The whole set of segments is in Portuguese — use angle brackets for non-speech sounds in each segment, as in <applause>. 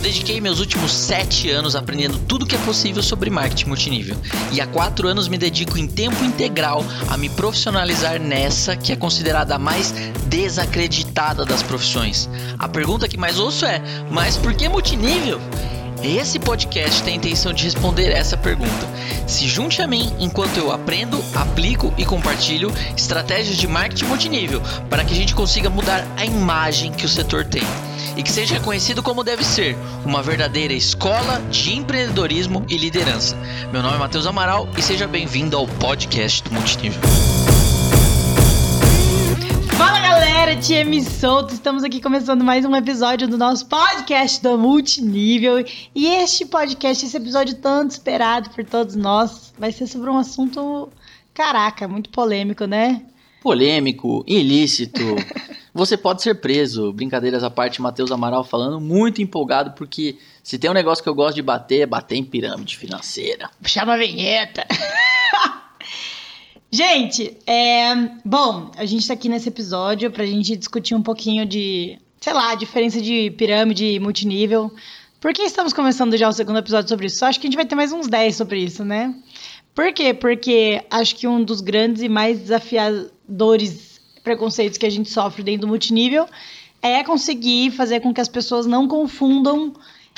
Eu dediquei meus últimos sete anos aprendendo tudo que é possível sobre marketing multinível. E há quatro anos me dedico em tempo integral a me profissionalizar nessa que é considerada a mais desacreditada das profissões. A pergunta que mais ouço é: mas por que multinível? Esse podcast tem a intenção de responder essa pergunta. Se junte a mim enquanto eu aprendo, aplico e compartilho estratégias de marketing multinível para que a gente consiga mudar a imagem que o setor tem e que seja reconhecido como deve ser, uma verdadeira escola de empreendedorismo e liderança. Meu nome é Matheus Amaral e seja bem-vindo ao podcast do Multinível. Fala galera, TM Solto, estamos aqui começando mais um episódio do nosso podcast do Multinível. E este podcast, esse episódio tanto esperado por todos nós, vai ser sobre um assunto, caraca, muito polêmico, né? polêmico, ilícito. <laughs> Você pode ser preso. Brincadeiras à parte, Matheus Amaral falando, muito empolgado, porque se tem um negócio que eu gosto de bater, é bater em pirâmide financeira. Chama a vinheta. <laughs> gente, é, bom, a gente tá aqui nesse episódio pra gente discutir um pouquinho de, sei lá, a diferença de pirâmide e multinível. Por que estamos começando já o segundo episódio sobre isso? Acho que a gente vai ter mais uns 10 sobre isso, né? Por quê? Porque acho que um dos grandes e mais desafiadores preconceitos que a gente sofre dentro do multinível é conseguir fazer com que as pessoas não confundam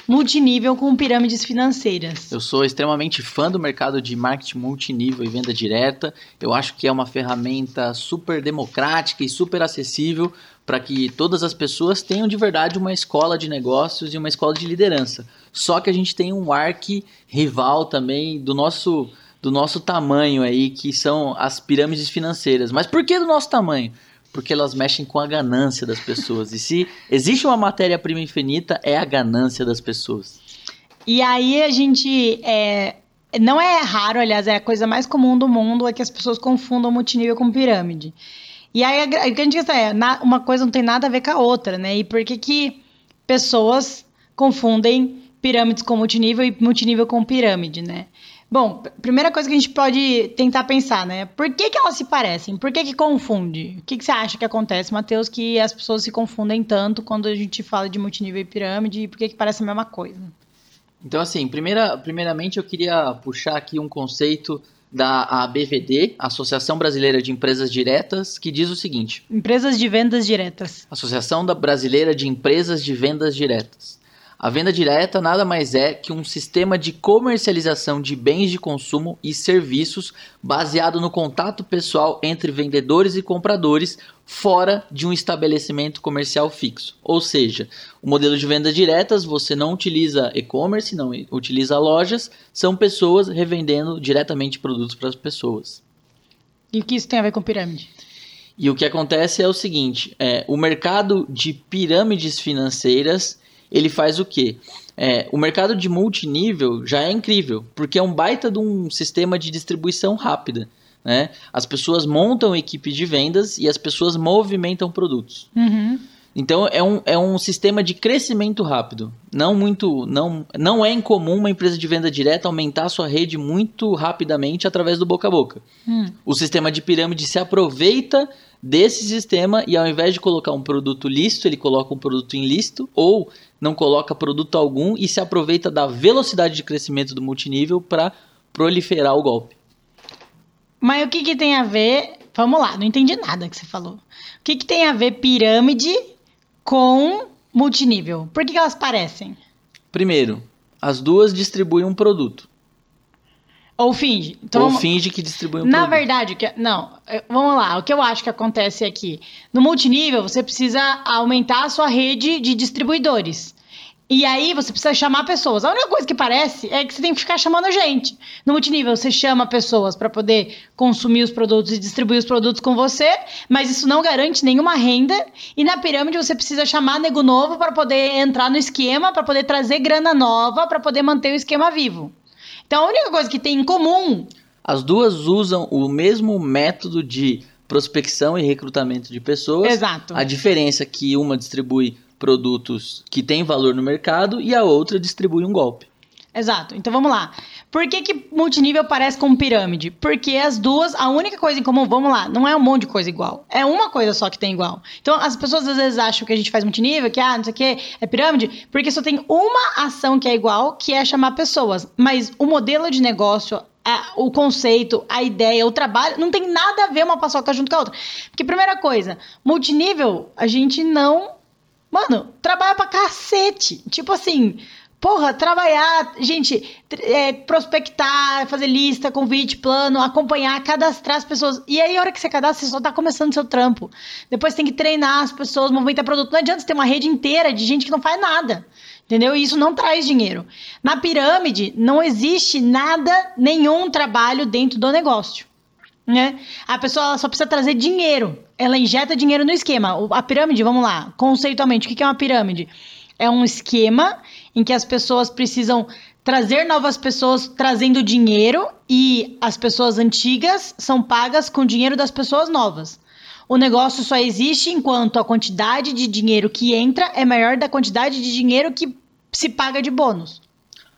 multinível com pirâmides financeiras. Eu sou extremamente fã do mercado de marketing multinível e venda direta. Eu acho que é uma ferramenta super democrática e super acessível para que todas as pessoas tenham de verdade uma escola de negócios e uma escola de liderança. Só que a gente tem um arque rival também do nosso do nosso tamanho aí, que são as pirâmides financeiras. Mas por que do nosso tamanho? Porque elas mexem com a ganância das pessoas. E se existe uma matéria-prima infinita, é a ganância das pessoas. E aí a gente. É, não é raro, aliás, é a coisa mais comum do mundo é que as pessoas confundam multinível com pirâmide. E aí a, grande questão é: na, uma coisa não tem nada a ver com a outra, né? E por que, que pessoas confundem pirâmides com multinível e multinível com pirâmide, né? Bom, primeira coisa que a gente pode tentar pensar, né? Por que, que elas se parecem? Por que, que confunde? O que, que você acha que acontece, Matheus, que as pessoas se confundem tanto quando a gente fala de multinível e pirâmide? E por que, que parece a mesma coisa? Então, assim, primeira, primeiramente eu queria puxar aqui um conceito da ABVD, Associação Brasileira de Empresas Diretas, que diz o seguinte: Empresas de Vendas Diretas. Associação da Brasileira de Empresas de Vendas Diretas. A venda direta nada mais é que um sistema de comercialização de bens de consumo e serviços baseado no contato pessoal entre vendedores e compradores fora de um estabelecimento comercial fixo. Ou seja, o modelo de vendas diretas você não utiliza e-commerce, não utiliza lojas, são pessoas revendendo diretamente produtos para as pessoas. E o que isso tem a ver com pirâmide? E o que acontece é o seguinte: é, o mercado de pirâmides financeiras ele faz o quê? É, o mercado de multinível já é incrível, porque é um baita de um sistema de distribuição rápida. Né? As pessoas montam equipe de vendas e as pessoas movimentam produtos. Uhum. Então é um, é um sistema de crescimento rápido. Não muito, não, não é incomum uma empresa de venda direta aumentar a sua rede muito rapidamente através do boca a boca. Hum. O sistema de pirâmide se aproveita desse sistema e ao invés de colocar um produto lícito, ele coloca um produto ilícito ou não coloca produto algum e se aproveita da velocidade de crescimento do multinível para proliferar o golpe. Mas o que, que tem a ver? Vamos lá, não entendi nada que você falou. O que, que tem a ver pirâmide com multinível? Por que, que elas parecem? Primeiro, as duas distribuem um produto. Ou finge. Então, Ou finge que distribui um Na produto. verdade, que... não. Vamos lá. O que eu acho que acontece aqui. No multinível, você precisa aumentar a sua rede de distribuidores. E aí você precisa chamar pessoas. A única coisa que parece é que você tem que ficar chamando gente. No multinível, você chama pessoas para poder consumir os produtos e distribuir os produtos com você, mas isso não garante nenhuma renda. E na pirâmide você precisa chamar nego novo para poder entrar no esquema, para poder trazer grana nova, para poder manter o esquema vivo. Então a única coisa que tem em comum. As duas usam o mesmo método de prospecção e recrutamento de pessoas. Exato. A diferença é que uma distribui produtos que têm valor no mercado e a outra distribui um golpe. Exato. Então vamos lá. Por que, que multinível parece com pirâmide? Porque as duas, a única coisa em comum, vamos lá, não é um monte de coisa igual. É uma coisa só que tem igual. Então, as pessoas às vezes acham que a gente faz multinível, que, ah, não sei o que, é pirâmide, porque só tem uma ação que é igual, que é chamar pessoas. Mas o modelo de negócio, a, o conceito, a ideia, o trabalho, não tem nada a ver uma paçoca junto com a outra. Porque, primeira coisa, multinível, a gente não. Mano, trabalha pra cacete. Tipo assim, Porra, trabalhar, gente, é, prospectar, fazer lista, convite, plano, acompanhar, cadastrar as pessoas. E aí, a hora que você cadastra, você só tá começando seu trampo. Depois tem que treinar as pessoas, movimentar produto. Não adianta você ter uma rede inteira de gente que não faz nada. Entendeu? E isso não traz dinheiro. Na pirâmide, não existe nada, nenhum trabalho dentro do negócio. Né? A pessoa só precisa trazer dinheiro. Ela injeta dinheiro no esquema. A pirâmide, vamos lá, conceitualmente, o que é uma pirâmide? É um esquema em que as pessoas precisam trazer novas pessoas trazendo dinheiro e as pessoas antigas são pagas com dinheiro das pessoas novas. O negócio só existe enquanto a quantidade de dinheiro que entra é maior da quantidade de dinheiro que se paga de bônus.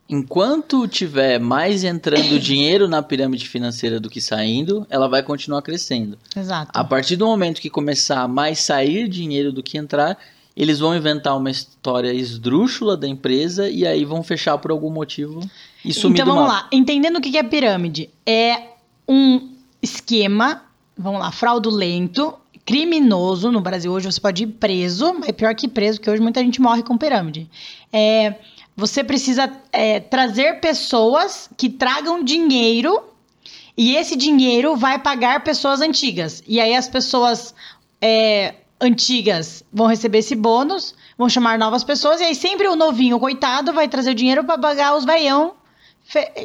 Enquanto tiver mais entrando <coughs> dinheiro na pirâmide financeira do que saindo, ela vai continuar crescendo. Exato. A partir do momento que começar a mais sair dinheiro do que entrar, eles vão inventar uma história esdrúxula da empresa e aí vão fechar por algum motivo e sumir Então vamos lá, entendendo o que é pirâmide, é um esquema, vamos lá, fraudulento, criminoso. No Brasil hoje você pode ir preso, é pior que preso, porque hoje muita gente morre com pirâmide. É, você precisa é, trazer pessoas que tragam dinheiro e esse dinheiro vai pagar pessoas antigas. E aí as pessoas é, antigas vão receber esse bônus, vão chamar novas pessoas, e aí sempre o novinho, coitado, vai trazer o dinheiro para pagar os veião,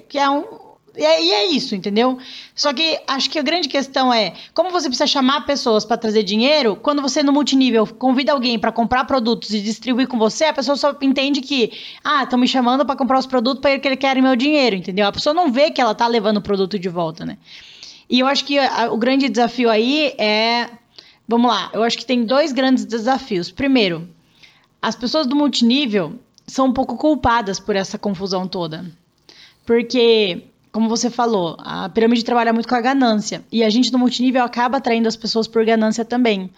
que é um. E é, e é isso, entendeu? Só que acho que a grande questão é como você precisa chamar pessoas para trazer dinheiro. Quando você no multinível convida alguém para comprar produtos e distribuir com você, a pessoa só entende que, ah, estão me chamando para comprar os produtos porque eles querem meu dinheiro, entendeu? A pessoa não vê que ela tá levando o produto de volta, né? E eu acho que a, o grande desafio aí é Vamos lá, eu acho que tem dois grandes desafios. Primeiro, as pessoas do multinível são um pouco culpadas por essa confusão toda. Porque, como você falou, a pirâmide trabalha muito com a ganância. E a gente do multinível acaba atraindo as pessoas por ganância também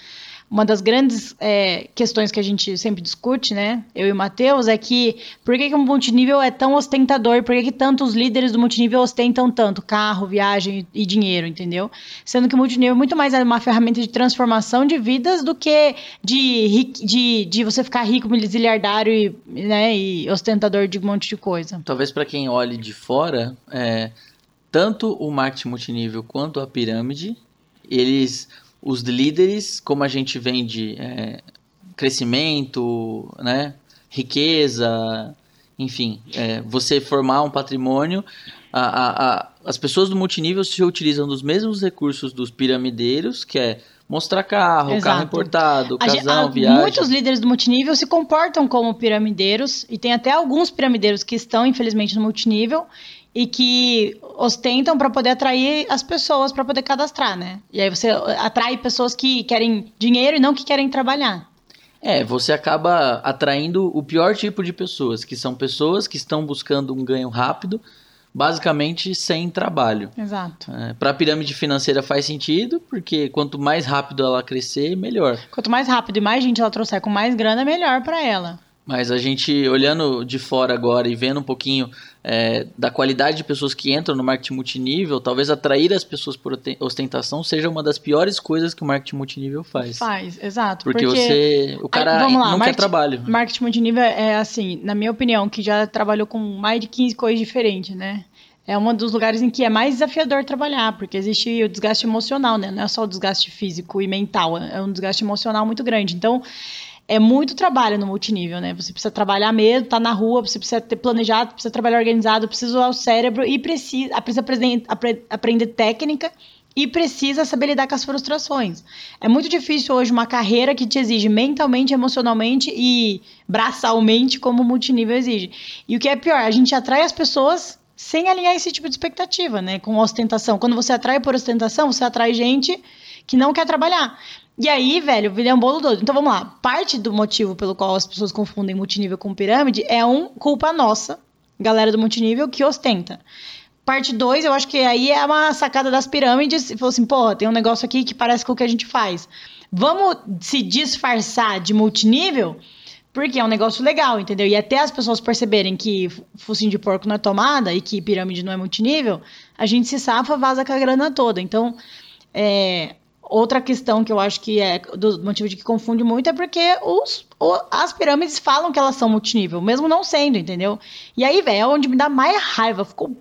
uma das grandes é, questões que a gente sempre discute, né? Eu e o Matheus, é que por que, que o multinível é tão ostentador? Por que, que tantos líderes do multinível ostentam tanto carro, viagem e dinheiro, entendeu? Sendo que o multinível é muito mais uma ferramenta de transformação de vidas do que de, de, de você ficar rico, miliziliardário e, né, e ostentador de um monte de coisa. Talvez para quem olhe de fora, é, tanto o marketing multinível quanto a pirâmide, eles os líderes, como a gente vende é, crescimento, né, riqueza, enfim, é, você formar um patrimônio, a, a, a, as pessoas do multinível se utilizam dos mesmos recursos dos piramideiros, que é mostrar carro, Exato. carro importado, casão, a- viagem. Muitos líderes do multinível se comportam como piramideiros, e tem até alguns piramideiros que estão, infelizmente, no multinível e que ostentam para poder atrair as pessoas para poder cadastrar, né? E aí você atrai pessoas que querem dinheiro e não que querem trabalhar. É, você acaba atraindo o pior tipo de pessoas, que são pessoas que estão buscando um ganho rápido, basicamente sem trabalho. Exato. Para a pirâmide financeira faz sentido, porque quanto mais rápido ela crescer, melhor. Quanto mais rápido e mais gente ela trouxer com mais grana, melhor para ela. Mas a gente, olhando de fora agora e vendo um pouquinho é, da qualidade de pessoas que entram no marketing multinível, talvez atrair as pessoas por ostentação seja uma das piores coisas que o marketing multinível faz. Faz, exato. Porque, você. O cara vamos lá, não quer marketing- trabalho. Marketing multinível é assim, na minha opinião, que já trabalhou com mais de 15 coisas diferentes, né? É um dos lugares em que é mais desafiador trabalhar, porque existe o desgaste emocional, né? Não é só o desgaste físico e mental, é um desgaste emocional muito grande. Então, é muito trabalho no multinível, né? Você precisa trabalhar mesmo, tá na rua, você precisa ter planejado, precisa trabalhar organizado, precisa usar o cérebro e precisa, precisa aprender, apre- aprender técnica e precisa saber lidar com as frustrações. É muito difícil hoje uma carreira que te exige mentalmente, emocionalmente e braçalmente como o multinível exige. E o que é pior, a gente atrai as pessoas sem alinhar esse tipo de expectativa, né? Com ostentação. Quando você atrai por ostentação, você atrai gente que não quer trabalhar. E aí, velho, vira um bolo doido. Então vamos lá. Parte do motivo pelo qual as pessoas confundem multinível com pirâmide é um culpa nossa, galera do multinível, que ostenta. parte 2, eu acho que aí é uma sacada das pirâmides. E falou assim, porra, tem um negócio aqui que parece com o que a gente faz. Vamos se disfarçar de multinível, porque é um negócio legal, entendeu? E até as pessoas perceberem que focinho de porco não é tomada e que pirâmide não é multinível, a gente se safa, vaza com a grana toda. Então, é, outra questão que eu acho que é do motivo de que confunde muito é porque os, o, as pirâmides falam que elas são multinível, mesmo não sendo, entendeu? E aí, velho, é onde me dá mais raiva. Ficou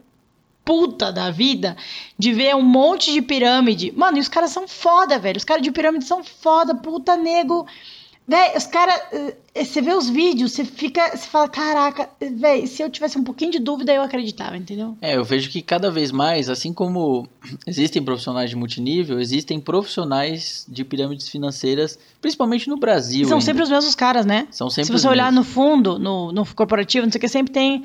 puta da vida de ver um monte de pirâmide. Mano, e os caras são foda, velho. Os caras de pirâmide são foda, puta nego. Véi, os caras. Eh, você vê os vídeos, você fica. Você fala, caraca, véi, se eu tivesse um pouquinho de dúvida, eu acreditava, entendeu? É, eu vejo que cada vez mais, assim como existem profissionais de multinível, existem profissionais de pirâmides financeiras, principalmente no Brasil. São ainda. sempre os mesmos caras, né? São sempre Se você olhar mesmos. no fundo, no, no corporativo, não sei o que, sempre tem.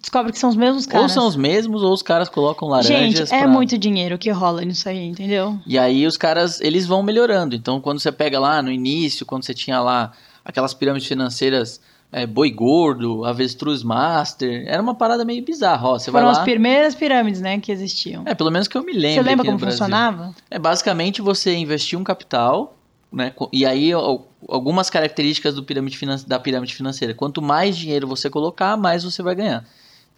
Descobre que são os mesmos caras. Ou são os mesmos, ou os caras colocam laranjas. Gente, é pra- muito dinheiro que rola nisso aí, entendeu? E aí os caras, eles vão melhorando. Então, quando você pega lá no início, quando você tinha lá aquelas pirâmides financeiras, é, boi gordo, avestruz master, era uma parada meio bizarra. Ó, você Foram vai lá... as primeiras pirâmides, né, que existiam. É, pelo menos que eu me lembro. Você lembra como funcionava? É basicamente você investir um capital, né? E aí al- algumas características do pirâmide da pirâmide financeira. Quanto mais dinheiro você colocar, mais você vai ganhar.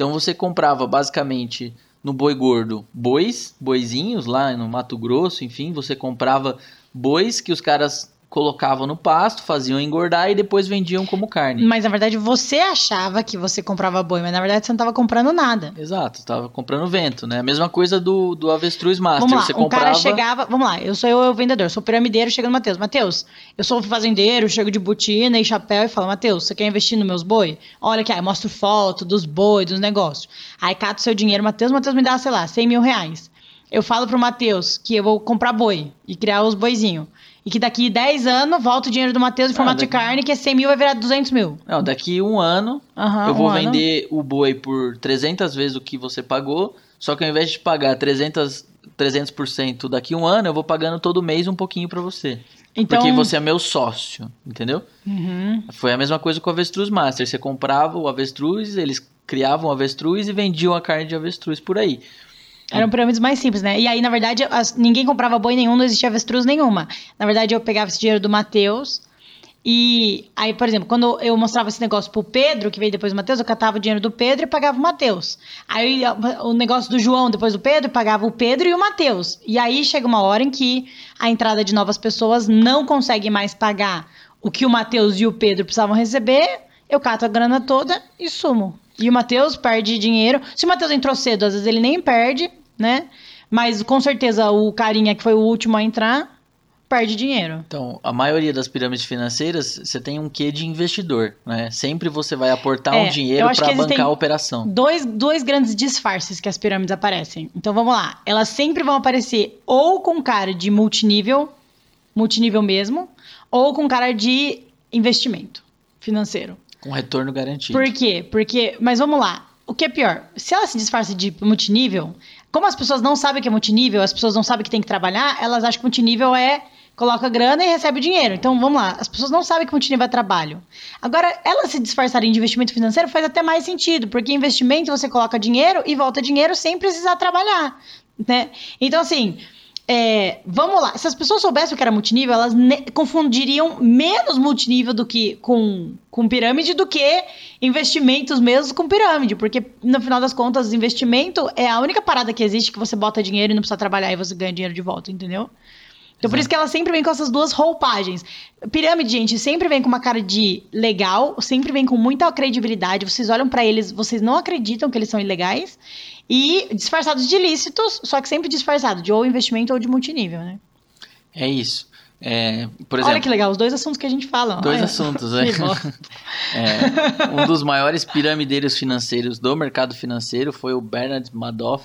Então você comprava basicamente no boi gordo bois, boizinhos lá no Mato Grosso, enfim, você comprava bois que os caras colocavam no pasto, faziam engordar e depois vendiam como carne. Mas na verdade você achava que você comprava boi, mas na verdade você não estava comprando nada. Exato, tava comprando vento, né? A mesma coisa do, do avestruz master. Vamos lá, você um comprava cara chegava. Vamos lá, eu sou eu, eu vendedor, sou piramideiro, chega no Matheus. Matheus, eu sou fazendeiro, chego de botina e chapéu e falo, Matheus, você quer investir nos meus boi? Olha aqui, aí eu mostro foto dos boi, dos negócios. Aí cato seu dinheiro, Matheus, Matheus me dá, sei lá, 100 mil reais. Eu falo pro Matheus que eu vou comprar boi e criar os boizinhos. E que daqui 10 anos volta o dinheiro do Matheus em formato de Ah, daqui- carne, que é 100 mil vai virar 200 mil. Não, daqui um ano Aham, eu vou um ano. vender o boi por 300 vezes o que você pagou, só que ao invés de pagar 300, 300% daqui um ano, eu vou pagando todo mês um pouquinho pra você. Então, Porque você é meu sócio, entendeu? Uhum. Foi a mesma coisa com o avestruz master. Você comprava o avestruz, eles criavam o avestruz e vendiam a carne de avestruz por aí. Eram pirâmides mais simples, né? E aí, na verdade, as- ninguém comprava boi nenhum, não existia avestruz nenhuma. Na verdade, eu pegava esse dinheiro do Matheus. E aí, por exemplo, quando eu mostrava esse negócio pro Pedro, que veio depois do Matheus, eu catava o dinheiro do Pedro e pagava o Matheus. Aí o negócio do João, depois do Pedro, pagava o Pedro e o Matheus. E aí chega uma hora em que a entrada de novas pessoas não consegue mais pagar o que o Matheus e o Pedro precisavam receber. Eu cato a grana toda e sumo. E o Matheus perde dinheiro. Se o Matheus entrou cedo, às vezes ele nem perde, né? Mas com certeza o carinha que foi o último a entrar perde dinheiro. Então, a maioria das pirâmides financeiras, você tem um quê de investidor, né? Sempre você vai aportar É, um dinheiro para bancar a operação. Dois, dois grandes disfarces que as pirâmides aparecem. Então vamos lá. Elas sempre vão aparecer ou com cara de multinível, multinível mesmo, ou com cara de investimento financeiro. Com retorno garantido. Por quê? Porque, mas vamos lá. O que é pior? Se ela se disfarça de multinível, como as pessoas não sabem que é multinível, as pessoas não sabem que tem que trabalhar, elas acham que multinível é coloca grana e recebe dinheiro. Então, vamos lá. As pessoas não sabem que multinível é trabalho. Agora, elas se disfarçarem de investimento financeiro faz até mais sentido, porque investimento você coloca dinheiro e volta dinheiro sem precisar trabalhar, né? Então, assim, é, vamos lá. Se as pessoas soubessem o que era multinível, elas confundiriam menos multinível do que com, com pirâmide do que investimentos mesmo com pirâmide. Porque, no final das contas, investimento é a única parada que existe que você bota dinheiro e não precisa trabalhar e você ganha dinheiro de volta, entendeu? Então, por Exato. isso que ela sempre vem com essas duas roupagens. Pirâmide, gente, sempre vem com uma cara de legal, sempre vem com muita credibilidade. Vocês olham pra eles, vocês não acreditam que eles são ilegais. E disfarçados de ilícitos, só que sempre disfarçado de ou investimento ou de multinível, né? É isso. É, exemplo, Olha que legal, os dois assuntos que a gente fala. dois Olha. assuntos, <laughs> bosta. <laughs> É, um dos maiores piramideiros financeiros do mercado financeiro foi o Bernard Madoff,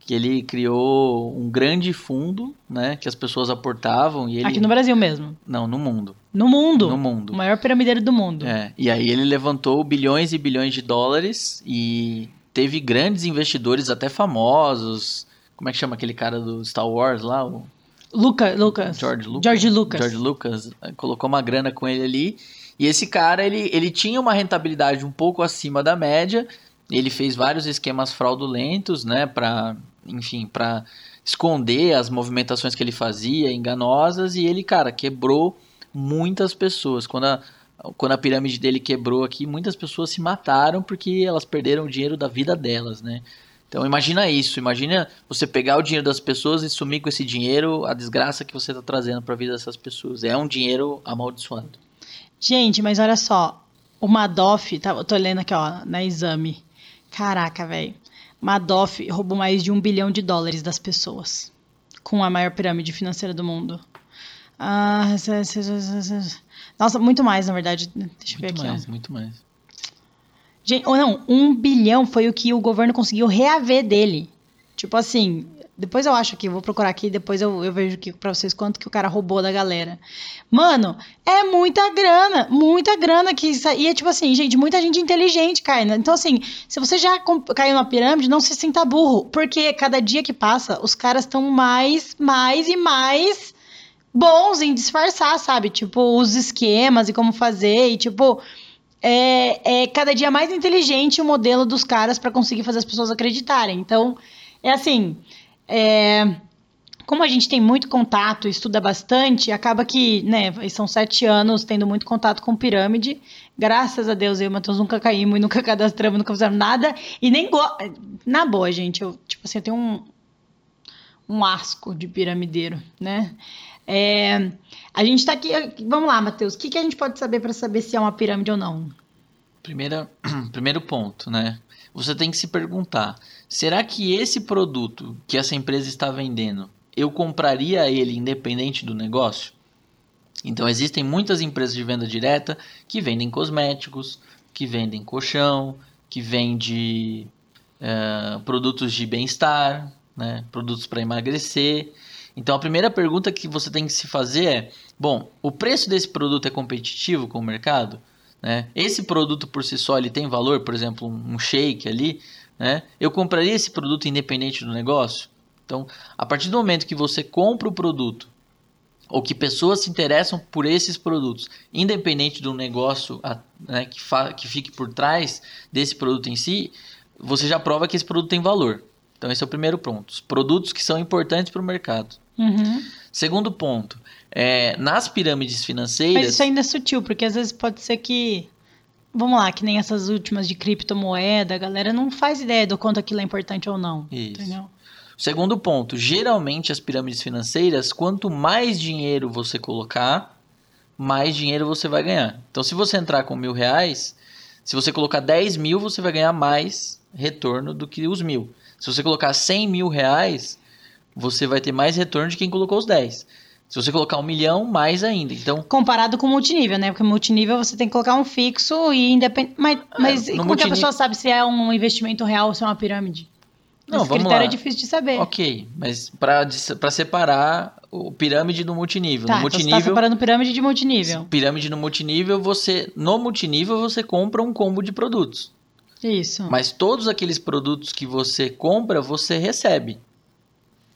que ele criou um grande fundo, né, que as pessoas aportavam e ele Aqui no Brasil mesmo. não, no mundo, No mundo. no mundo. O maior piramideiro do mundo. É, e aí ele levantou bilhões e bilhões de dólares e teve grandes investidores até famosos. Como é que chama aquele cara do Star Wars lá? O Luca, Lucas. George Lucas. George Lucas. George Lucas eh, colocou uma grana com ele ali. E esse cara, ele, ele tinha uma rentabilidade um pouco acima da média. Ele fez vários esquemas fraudulentos, né, para, enfim, para esconder as movimentações que ele fazia, enganosas, e ele, cara, quebrou muitas pessoas. Quando a, quando a pirâmide dele quebrou aqui, muitas pessoas se mataram porque elas perderam o dinheiro da vida delas, né? Então imagina isso, imagina você pegar o dinheiro das pessoas e sumir com esse dinheiro, a desgraça que você está trazendo para a vida dessas pessoas. É um dinheiro amaldiçoado. Gente, mas olha só, o Madoff, tá, eu tô lendo aqui, ó, na exame. Caraca, velho. Madoff roubou mais de um bilhão de dólares das pessoas. Com a maior pirâmide financeira do mundo. Ah, nossa, muito mais, na verdade. Deixa eu ver Muito aqui. mais, ó. muito mais. Gente, ou não, um bilhão foi o que o governo conseguiu reaver dele. Tipo assim, depois eu acho aqui, vou procurar aqui, depois eu, eu vejo aqui pra vocês quanto que o cara roubou da galera. Mano, é muita grana, muita grana que isso aí é tipo assim, gente, muita gente inteligente cai. né? Então assim, se você já caiu na pirâmide, não se sinta burro, porque cada dia que passa, os caras estão mais, mais e mais bons em disfarçar, sabe? Tipo, os esquemas e como fazer e tipo é, é cada dia mais inteligente o modelo dos caras para conseguir fazer as pessoas acreditarem. Então, é assim, é, como a gente tem muito contato, estuda bastante, acaba que, né, são sete anos tendo muito contato com pirâmide. Graças a Deus, eu e o Matheus nunca caímos, e nunca <laughs> cadastramos, nunca fizemos nada. E nem go... Na boa, gente, eu, tipo assim, eu tenho um, um asco de piramideiro, né? É, a gente tá aqui. Vamos lá, Matheus. O que, que a gente pode saber para saber se é uma pirâmide ou não? Primeira, <clears throat> primeiro ponto, né? Você tem que se perguntar: será que esse produto que essa empresa está vendendo, eu compraria ele independente do negócio? Então existem muitas empresas de venda direta que vendem cosméticos, que vendem colchão, que vende eh, produtos de bem-estar, né? produtos para emagrecer. Então a primeira pergunta que você tem que se fazer é: bom, o preço desse produto é competitivo com o mercado? Né? Esse produto por si só ele tem valor, por exemplo, um shake ali, né? Eu compraria esse produto independente do negócio? Então, a partir do momento que você compra o produto ou que pessoas se interessam por esses produtos, independente do negócio né, que, que fique por trás desse produto em si, você já prova que esse produto tem valor. Então, esse é o primeiro ponto. Os produtos que são importantes para o mercado. Uhum. Segundo ponto, é, nas pirâmides financeiras. Mas isso ainda é sutil, porque às vezes pode ser que. Vamos lá, que nem essas últimas de criptomoeda, a galera não faz ideia do quanto aquilo é importante ou não. Isso. Entendeu? Segundo ponto, geralmente as pirâmides financeiras, quanto mais dinheiro você colocar, mais dinheiro você vai ganhar. Então, se você entrar com mil reais, se você colocar 10 mil, você vai ganhar mais retorno do que os mil. Se você colocar 100 mil reais, você vai ter mais retorno de quem colocou os 10. Se você colocar um milhão, mais ainda. Então, Comparado com multinível, né? Porque multinível você tem que colocar um fixo e independente. Mas, mas É, como que a pessoa sabe se é um investimento real ou se é uma pirâmide? Não, Esse vamos critério lá. é difícil de saber. ok, mas para separar o pirâmide do multinível. Tá, no então você tá multinível, separando pirâmide de multinível. pirâmide no multinível, você no multinível você compra um combo de produtos. Isso. Mas todos aqueles produtos que você compra, você recebe.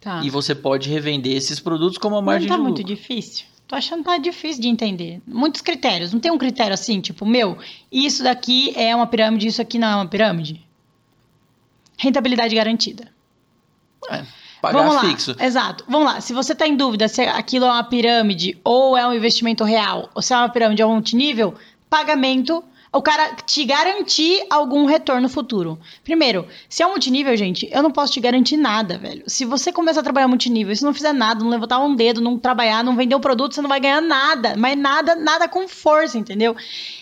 Tá. E você pode revender esses produtos como a margem Não tá de muito lucro. difícil. Tô achando que tá difícil de entender. Muitos critérios. Não tem um critério assim, tipo, meu, isso daqui é uma pirâmide, isso aqui não é uma pirâmide? Rentabilidade garantida. É, pagar Vamos lá. fixo. Exato. Vamos lá. Se você tá em dúvida se aquilo é uma pirâmide ou é um investimento real, ou se é uma pirâmide ou um multinível, pagamento. O cara te garantir algum retorno futuro. Primeiro, se é um multinível, gente, eu não posso te garantir nada, velho. Se você começar a trabalhar multinível se não fizer nada, não levantar um dedo, não trabalhar, não vender um produto, você não vai ganhar nada. Mas nada, nada com força, entendeu?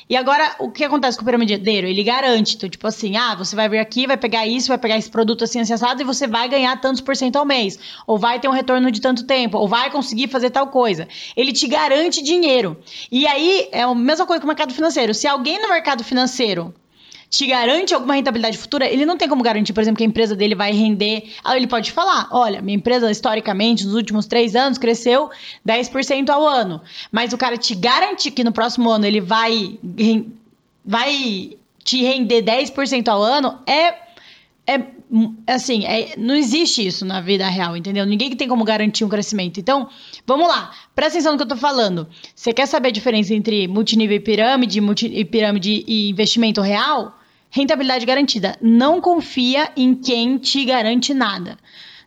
E agora, o que acontece com o piramideiro? Ele garante, então, tipo assim, ah, você vai vir aqui, vai pegar isso, vai pegar esse produto assim, acessado, e você vai ganhar tantos por cento ao mês. Ou vai ter um retorno de tanto tempo, ou vai conseguir fazer tal coisa. Ele te garante dinheiro. E aí, é a mesma coisa que o mercado financeiro. Se alguém no mercado financeiro te garante alguma rentabilidade futura, ele não tem como garantir, por exemplo, que a empresa dele vai render. Aí ele pode falar: olha, minha empresa, historicamente, nos últimos três anos, cresceu 10% ao ano. Mas o cara te garante que no próximo ano ele vai, vai te render 10% ao ano é. É assim, é- não existe isso na vida real, entendeu? Ninguém que tem como garantir um crescimento. Então, vamos lá, presta atenção no que eu tô falando. Você quer saber a diferença entre multinível e pirâmide, multi, e pirâmide e investimento real? Rentabilidade garantida. Não confia em quem te garante nada.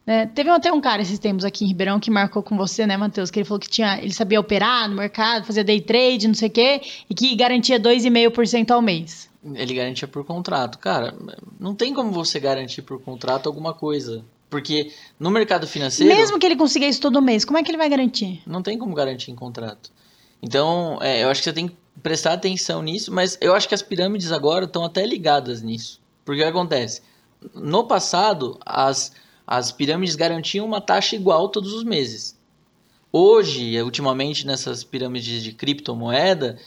Né? Teve até um cara esses tempos aqui em Ribeirão que marcou com você, né, Matheus? Que ele falou que tinha, ele sabia operar no mercado, fazia day trade, não sei o quê, e que garantia 2,5% ao mês. Ele garantia por contrato. Cara, não tem como você garantir por contrato alguma coisa. Porque no mercado financeiro. Mesmo que ele consiga isso todo mês, como é que ele vai garantir? Não tem como garantir em contrato. Então, é, eu acho que você tem que prestar atenção nisso, mas eu acho que as pirâmides agora estão até ligadas nisso. Porque o que acontece? No passado, as, as pirâmides garantiam uma taxa igual todos os meses. Hoje, ultimamente, nessas pirâmides de criptomoeda,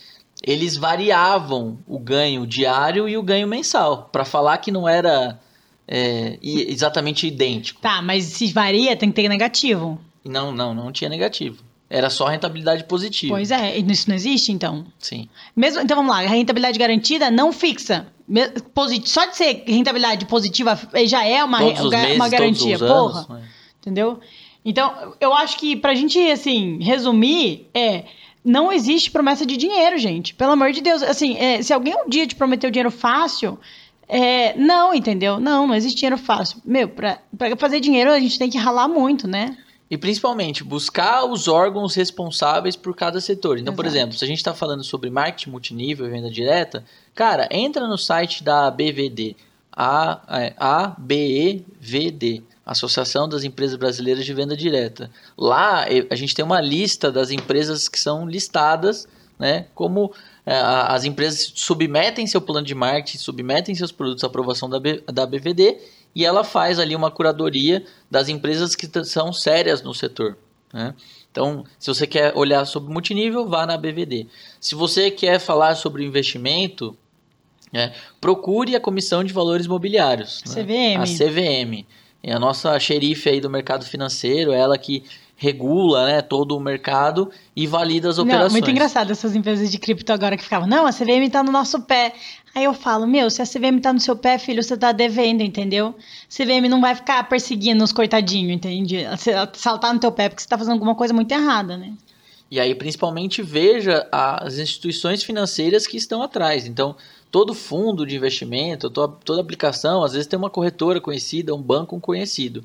eles variavam o ganho diário e o ganho mensal, para falar que não era é, exatamente idêntico. Tá, mas se varia, tem que ter negativo. Não, não, não tinha negativo. Era só rentabilidade positiva. Pois é, isso não existe, então? Sim. Mesmo, então vamos lá, rentabilidade garantida não fixa. Só de ser rentabilidade positiva já é uma, meses, uma garantia, porra. Anos, né? Entendeu? Então, eu acho que pra gente, assim, resumir, é. Não existe promessa de dinheiro, gente. Pelo amor de Deus. Assim, é, se alguém um dia te prometeu dinheiro fácil, é, não, entendeu? Não, não existe dinheiro fácil. Meu, pra, pra fazer dinheiro a gente tem que ralar muito, né? E principalmente, buscar os órgãos responsáveis por cada setor. Então, Exato. por exemplo, se a gente está falando sobre marketing multinível e venda direta, cara, entra no site da BVD, a, é, a ABEVD, Associação das Empresas Brasileiras de Venda Direta. Lá a gente tem uma lista das empresas que são listadas, né, como é, as empresas submetem seu plano de marketing, submetem seus produtos à aprovação da, B, da BVD e ela faz ali uma curadoria das empresas que são sérias no setor. Né? Então, se você quer olhar sobre multinível, vá na BVD. Se você quer falar sobre investimento, né, procure a Comissão de Valores Mobiliários. CVM. Né? A CVM. É a nossa xerife aí do mercado financeiro, ela que regula né, todo o mercado e valida as operações. Não, muito engraçado essas empresas de cripto agora que ficavam, não, a CVM está no nosso pé. Aí eu falo, meu, se a CVM está no seu pé, filho, você está devendo, entendeu? CVM não vai ficar perseguindo os coitadinhos, entende? Saltar no teu pé porque você está fazendo alguma coisa muito errada, né? E aí, principalmente, veja as instituições financeiras que estão atrás. Então, todo fundo de investimento, toda, toda aplicação, às vezes tem uma corretora conhecida, um banco conhecido.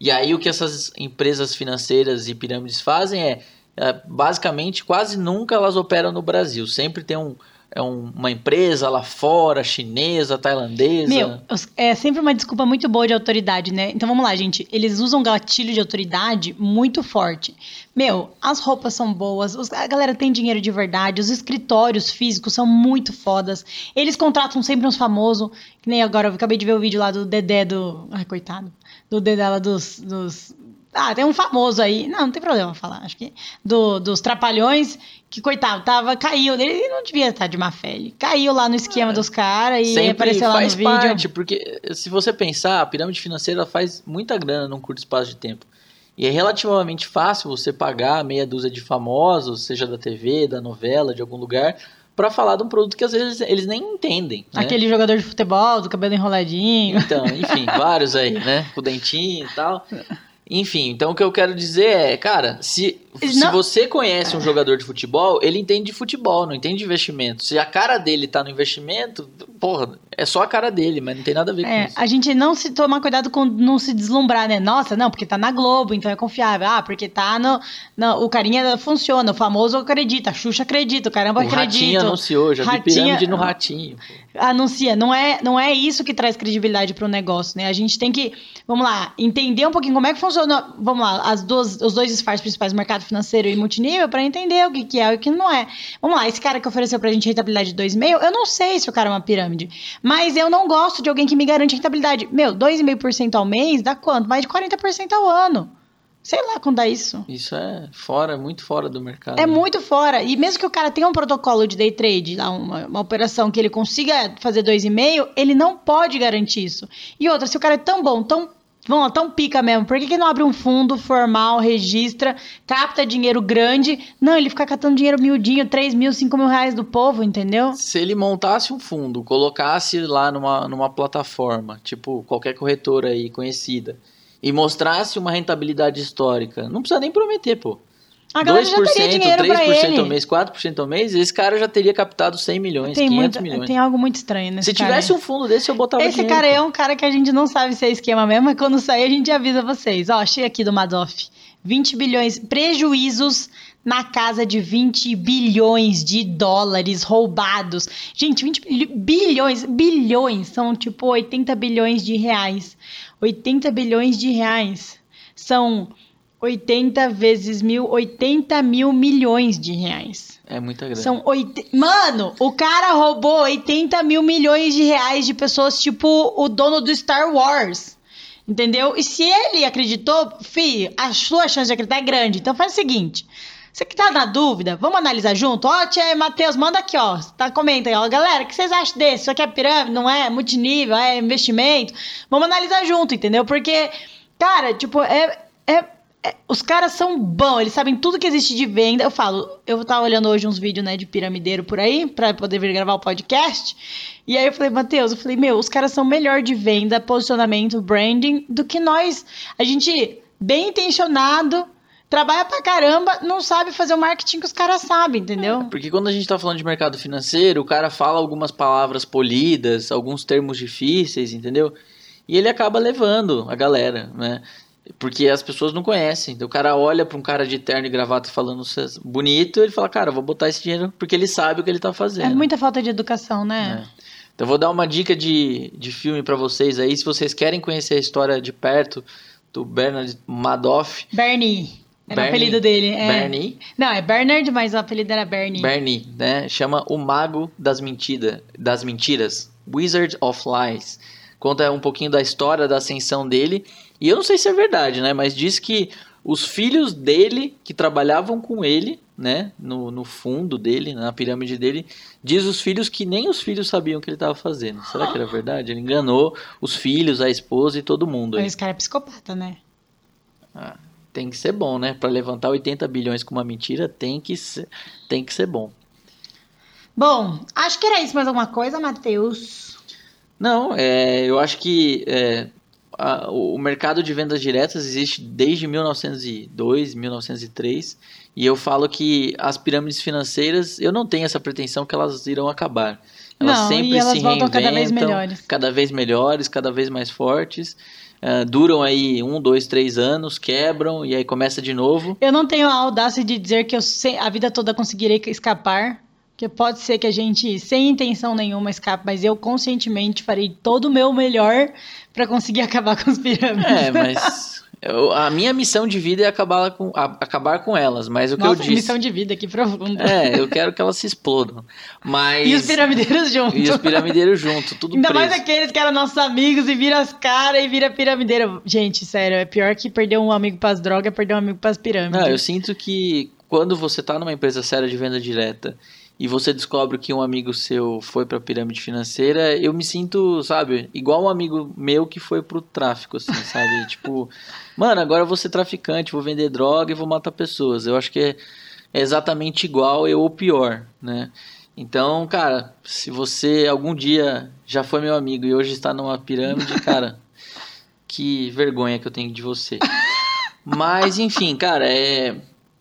E aí o que essas empresas financeiras e pirâmides fazem é, é basicamente, quase nunca elas operam no Brasil. Sempre tem um, é um, uma empresa lá fora, chinesa, tailandesa. Meu, é sempre uma desculpa muito boa de autoridade, né? Então vamos lá, gente. Eles usam gatilho de autoridade muito forte. Meu, as roupas são boas, a galera tem dinheiro de verdade, os escritórios físicos são muito fodas. Eles contratam sempre uns famosos, que nem agora, eu acabei de ver o vídeo lá do Dedé do. Ai, coitado. Do Dedé lá dos, dos ah, tem um famoso aí. Não, não tem problema falar. Acho que. Do, dos Trapalhões, que, coitado, tava, caiu. Ele não devia estar de má fé. Ele caiu lá no esquema é. dos caras e apareceu lá no vídeo. faz parte, porque se você pensar, a pirâmide financeira faz muita grana num curto espaço de tempo. E é relativamente fácil você pagar meia dúzia de famosos, seja da TV, da novela, de algum lugar, para falar de um produto que às vezes eles nem entendem. Né? Aquele jogador de futebol, do cabelo enroladinho. Então, enfim, <laughs> vários aí, né? Com dentinho e tal. Enfim, então o que eu quero dizer é, cara, se, se você conhece um jogador de futebol, ele entende de futebol, não entende de investimento. Se a cara dele tá no investimento, porra, é só a cara dele, mas não tem nada a ver é, com isso. A gente não se toma cuidado com não se deslumbrar, né? Nossa, não, porque tá na Globo, então é confiável. Ah, porque tá no. no o carinha funciona, o famoso acredita, a Xuxa acredita, o caramba o acredita. O Ratinho anunciou, já ratinha, vi pirâmide no Ratinho. Pô. Anuncia, não é, não é isso que traz credibilidade pro negócio, né? A gente tem que, vamos lá, entender um pouquinho como é que funciona vamos lá, as duas, os dois disfarces principais, mercado financeiro e multinível, para entender o que, que é e o que não é. Vamos lá, esse cara que ofereceu pra gente rentabilidade de 2,5, eu não sei se o cara é uma pirâmide, mas eu não gosto de alguém que me garante rentabilidade. Meu, 2,5% ao mês dá quanto? Mais de 40% ao ano. Sei lá quando dá isso. Isso é fora, muito fora do mercado. É muito fora. E mesmo que o cara tenha um protocolo de day trade, uma, uma operação que ele consiga fazer 2,5, ele não pode garantir isso. E outra, se o cara é tão bom, tão Vamos lá, tão pica mesmo. Por que, que não abre um fundo formal, registra, capta dinheiro grande? Não, ele fica catando dinheiro miudinho, 3 mil, 5 mil reais do povo, entendeu? Se ele montasse um fundo, colocasse lá numa, numa plataforma, tipo qualquer corretora aí conhecida, e mostrasse uma rentabilidade histórica, não precisa nem prometer, pô. A galera já teria 2%, dinheiro pra 3% ele. ao mês, 4% ao mês, esse cara já teria captado 100 milhões, Tem, 500 muito, milhões. tem algo muito estranho nesse Se cara tivesse um fundo desse, eu botava Esse dinheiro. cara pô. é um cara que a gente não sabe se é esquema mesmo, mas quando sair a gente avisa vocês. Ó, achei aqui do Madoff. 20 bilhões, prejuízos na casa de 20 bilhões de dólares roubados. Gente, 20 bil- bilhões, bilhões, são tipo 80 bilhões de reais. 80 bilhões de reais são 80 vezes mil, 80 mil milhões de reais. É muita grana. São oit... Mano, o cara roubou 80 mil milhões de reais de pessoas, tipo o dono do Star Wars. Entendeu? E se ele acreditou, fi, a sua chance de acreditar é grande. Então faz o seguinte. Você que tá na dúvida, vamos analisar junto? Ó, tia Matheus, manda aqui, ó. Tá, comenta aí, ó. Galera, o que vocês acham desse? Isso aqui é pirâmide, não é? Multinível, é investimento? Vamos analisar junto, entendeu? Porque, cara, tipo, é- é é, os caras são bons, eles sabem tudo que existe de venda. Eu falo, eu tava olhando hoje uns vídeos, né, de piramideiro por aí, pra poder vir gravar o podcast. E aí eu falei, Matheus, eu falei, meu, os caras são melhor de venda, posicionamento, branding, do que nós. A gente, bem intencionado, trabalha pra caramba, não sabe fazer o marketing que os caras sabem, entendeu? Porque quando a gente tá falando de mercado financeiro, o cara fala algumas palavras polidas, alguns termos difíceis, entendeu? E ele acaba levando a galera, né? Porque as pessoas não conhecem. Então o cara olha pra um cara de terno e gravata falando "Cê- bonito, ele fala, cara, vou botar esse dinheiro porque ele sabe o que ele tá É, fazendo. muita falta de educação, né? É. Então eu vou dar uma dica de, de filme pra vocês aí, se vocês querem conhecer a história de perto do Bernard Madoff. Bernie. Era Bernie- o apelido dele. É. Bernie, Não, é Bernard, mas o apelido era Bernie. Bernie, né? Chama O Mago das, mentira, das Mentiras. Wizard of Lies. Conta um pouquinho da história da ascensão dele. E eu não sei se é verdade, né? Mas diz que os filhos dele, que trabalhavam com ele, né? No, no fundo dele, na pirâmide dele, diz os filhos que nem os filhos sabiam o que ele estava fazendo. Será que era verdade? Ele enganou os filhos, a esposa e todo mundo. aí. Mas esse cara é psicopata, né? Ah, tem que ser bom, né? Para levantar 80 bilhões com uma mentira, tem que ser, tem que ser bom. Bom, acho que era isso. Mais alguma coisa, Matheus? Não, é, eu acho que é, a- o mercado de vendas diretas existe desde 1902, 1903, e eu falo que as pirâmides financeiras, eu não tenho essa pretensão que elas irão acabar. Elas Não, sempre elas se voltam cada vez reinventam, melhores. cada vez melhores, cada vez mais fortes. É, duram aí um, dois, três anos, quebram e aí começa de novo. Eu não tenho a audácia de dizer que eu a vida toda conseguirei escapar. Que pode ser que a gente, sem intenção nenhuma, escape, mas eu conscientemente farei todo o meu melhor pra conseguir <laughs> acabar com as pirâmides. É, mas eu- a minha missão de vida é acabar com, a- acabar com elas, mas o que Nossa, eu disse. missão de vida que profunda. É, eu quero que elas se explodam. Mas. E os piramideiros <laughs> juntos. E os piramideiros junto, tudo Ainda preso. mais aqueles que eram nossos amigos e vira as caras e vira piramideiro. Gente, sério, é pior que perder um amigo pras drogas, é perder um amigo pras pirâmides. Não, eu sinto que quando você tá numa empresa séria de venda direta e você descobre que um amigo seu foi pra pirâmide financeira, eu me sinto, sabe, igual um amigo meu que foi pro tráfico, assim, <laughs> sabe? tipo, mano, agora eu vou ser traficante, vou vender droga e vou matar pessoas. Eu acho que é, é exatamente igual eu ou pior, né? Então, cara, se você algum dia já foi meu amigo e hoje está numa pirâmide, <laughs> cara, que vergonha que eu tenho de você. Mas, enfim, cara, é.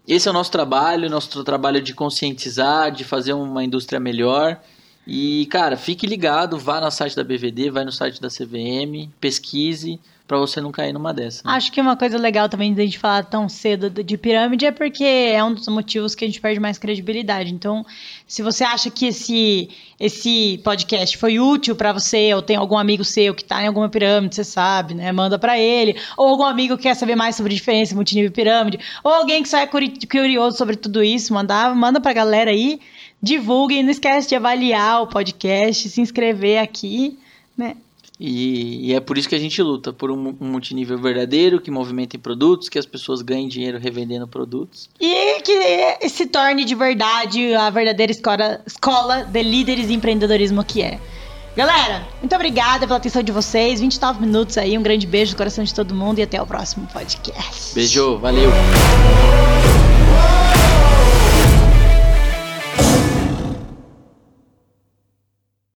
Esse é o nosso trabalho, nosso trabalho de conscientizar, de fazer uma indústria melhor. E, cara, fique ligado, vá no site da BVD, vai no site da CVM, pesquise pra você não cair numa dessa. né? Acho que uma coisa legal também de a gente falar tão cedo de pirâmide é porque é um dos motivos que a gente perde mais credibilidade. Então, se você acha que esse, esse podcast foi útil pra você, ou tem algum amigo seu que tá em alguma pirâmide, você sabe, né? Manda pra ele. Ou algum amigo que quer saber mais sobre diferença multinível e pirâmide. Ou alguém que só é curi- curioso sobre tudo isso, manda, manda pra galera aí. Divulguem, não esquece de avaliar o podcast, se inscrever aqui, né? E, e é por isso que a gente luta por um, um multinível verdadeiro, que movimentem produtos, que as pessoas ganhem dinheiro revendendo produtos. E que se torne de verdade a verdadeira escola, escola de líderes e empreendedorismo que é. Galera, muito obrigada pela atenção de vocês. 29 minutos aí, um grande beijo no coração de todo mundo e até o próximo podcast. Beijo, valeu!